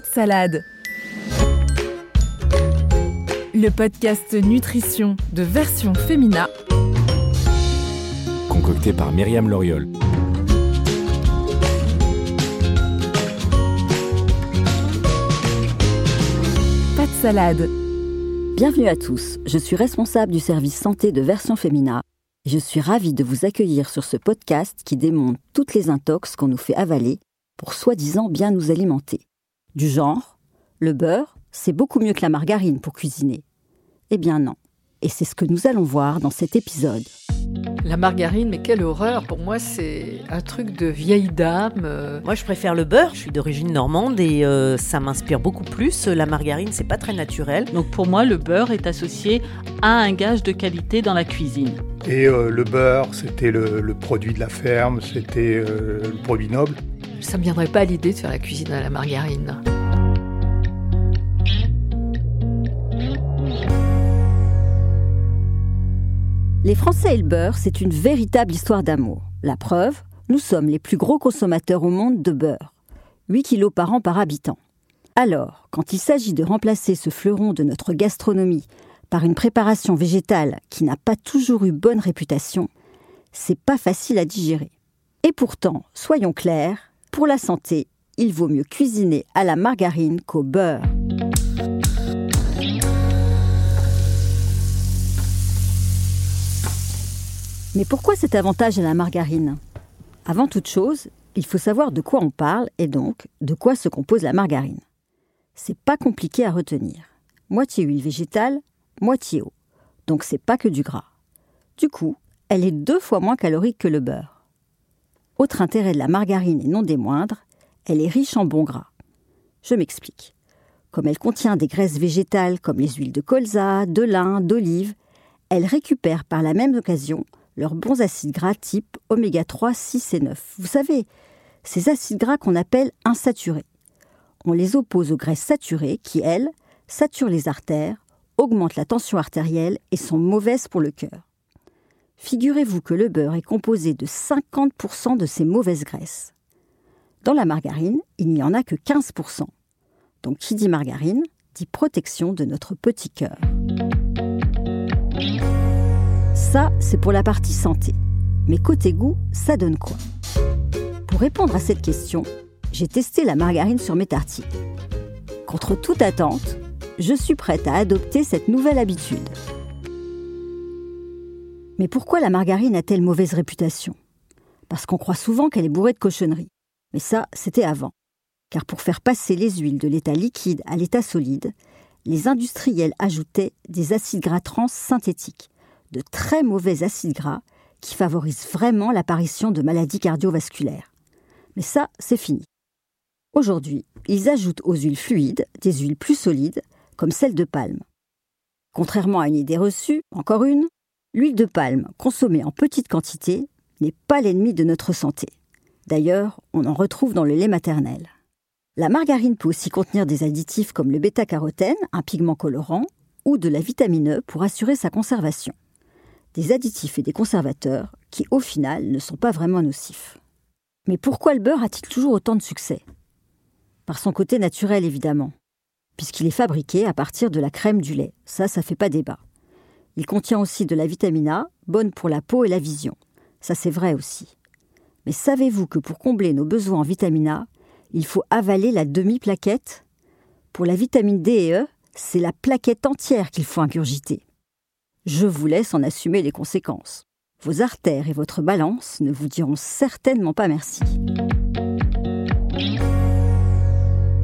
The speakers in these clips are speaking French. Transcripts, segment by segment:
Pas de salade. Le podcast Nutrition de version Femina. Concocté par Myriam Loriol. Pas de salade. Bienvenue à tous, je suis responsable du service santé de Version Femina et je suis ravie de vous accueillir sur ce podcast qui démonte toutes les intox qu'on nous fait avaler pour soi-disant bien nous alimenter. Du genre, le beurre, c'est beaucoup mieux que la margarine pour cuisiner. Eh bien non, et c'est ce que nous allons voir dans cet épisode. La margarine, mais quelle horreur Pour moi, c'est un truc de vieille dame. euh. Moi, je préfère le beurre. Je suis d'origine normande et euh, ça m'inspire beaucoup plus. La margarine, c'est pas très naturel. Donc pour moi, le beurre est associé à un gage de qualité dans la cuisine. Et euh, le beurre, c'était le, le produit de la ferme, c'était euh, le produit noble. Ça me viendrait pas à l'idée de faire la cuisine à la margarine. Les Français et le beurre, c'est une véritable histoire d'amour. La preuve, nous sommes les plus gros consommateurs au monde de beurre. 8 kilos par an par habitant. Alors, quand il s'agit de remplacer ce fleuron de notre gastronomie par une préparation végétale qui n'a pas toujours eu bonne réputation, c'est pas facile à digérer. Et pourtant, soyons clairs, pour la santé, il vaut mieux cuisiner à la margarine qu'au beurre. Mais pourquoi cet avantage à la margarine? Avant toute chose, il faut savoir de quoi on parle et donc de quoi se compose la margarine. C'est pas compliqué à retenir. Moitié huile végétale, moitié eau. Donc c'est pas que du gras. Du coup, elle est deux fois moins calorique que le beurre. Autre intérêt de la margarine et non des moindres, elle est riche en bons gras. Je m'explique. Comme elle contient des graisses végétales comme les huiles de colza, de lin, d'olive, elle récupère par la même occasion leurs bons acides gras type oméga 3, 6 et 9. Vous savez, ces acides gras qu'on appelle insaturés. On les oppose aux graisses saturées qui, elles, saturent les artères, augmentent la tension artérielle et sont mauvaises pour le cœur. Figurez-vous que le beurre est composé de 50% de ces mauvaises graisses. Dans la margarine, il n'y en a que 15%. Donc qui dit margarine dit protection de notre petit cœur. Ça, c'est pour la partie santé. Mais côté goût, ça donne quoi? Pour répondre à cette question, j'ai testé la margarine sur mes tartines. Contre toute attente, je suis prête à adopter cette nouvelle habitude. Mais pourquoi la margarine a-t-elle mauvaise réputation? Parce qu'on croit souvent qu'elle est bourrée de cochonneries. Mais ça, c'était avant. Car pour faire passer les huiles de l'état liquide à l'état solide, les industriels ajoutaient des acides gras trans synthétiques, de très mauvais acides gras qui favorisent vraiment l'apparition de maladies cardiovasculaires. Mais ça, c'est fini. Aujourd'hui, ils ajoutent aux huiles fluides des huiles plus solides, comme celle de palme. Contrairement à une idée reçue, encore une, l'huile de palme consommée en petite quantité n'est pas l'ennemi de notre santé. D'ailleurs, on en retrouve dans le lait maternel. La margarine peut aussi contenir des additifs comme le bêta-carotène, un pigment colorant, ou de la vitamine E pour assurer sa conservation. Des additifs et des conservateurs qui, au final, ne sont pas vraiment nocifs. Mais pourquoi le beurre a-t-il toujours autant de succès? Par son côté naturel, évidemment, puisqu'il est fabriqué à partir de la crème du lait. Ça, ça fait pas débat. Il contient aussi de la vitamine A, bonne pour la peau et la vision. Ça, c'est vrai aussi. Mais savez-vous que pour combler nos besoins en vitamine A, il faut avaler la demi-plaquette? Pour la vitamine D et E, c'est la plaquette entière qu'il faut ingurgiter. Je vous laisse en assumer les conséquences. Vos artères et votre balance ne vous diront certainement pas merci.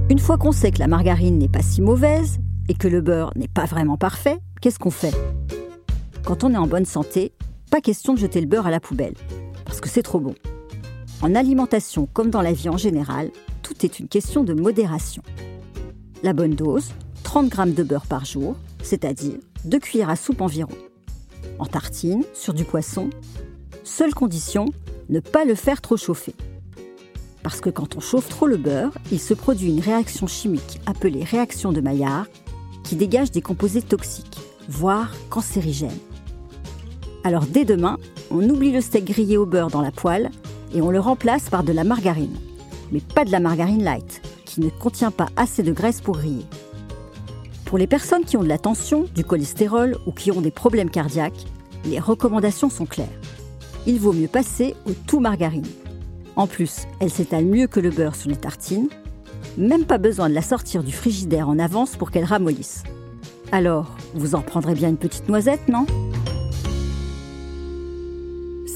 Une fois qu'on sait que la margarine n'est pas si mauvaise et que le beurre n'est pas vraiment parfait, qu'est-ce qu'on fait? Quand on est en bonne santé, pas question de jeter le beurre à la poubelle, parce que c'est trop bon. En alimentation comme dans la vie en général, tout est une question de modération. La bonne dose, 30 g de beurre par jour, c'est-à-dire 2 cuillères à soupe environ. En tartine, sur du poisson. Seule condition, ne pas le faire trop chauffer. Parce que quand on chauffe trop le beurre, il se produit une réaction chimique appelée réaction de Maillard qui dégage des composés toxiques, voire cancérigènes. Alors dès demain, on oublie le steak grillé au beurre dans la poêle et on le remplace par de la margarine. Mais pas de la margarine light, qui ne contient pas assez de graisse pour griller. Pour les personnes qui ont de la tension, du cholestérol ou qui ont des problèmes cardiaques, les recommandations sont claires. Il vaut mieux passer au tout margarine. En plus, elle s'étale mieux que le beurre sur les tartines. Même pas besoin de la sortir du frigidaire en avance pour qu'elle ramollisse. Alors, vous en prendrez bien une petite noisette, non?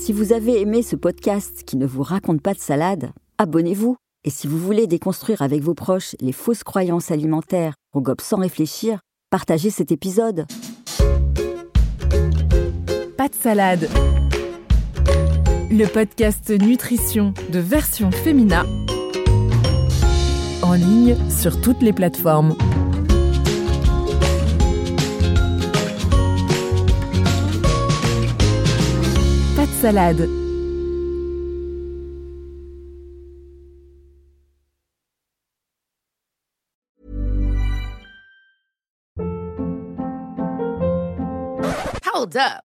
Si vous avez aimé ce podcast qui ne vous raconte pas de salade, abonnez-vous. Et si vous voulez déconstruire avec vos proches les fausses croyances alimentaires au gobe sans réfléchir, partagez cet épisode. Pas de salade. Le podcast nutrition de version féminin en ligne sur toutes les plateformes. Salade. Hold up.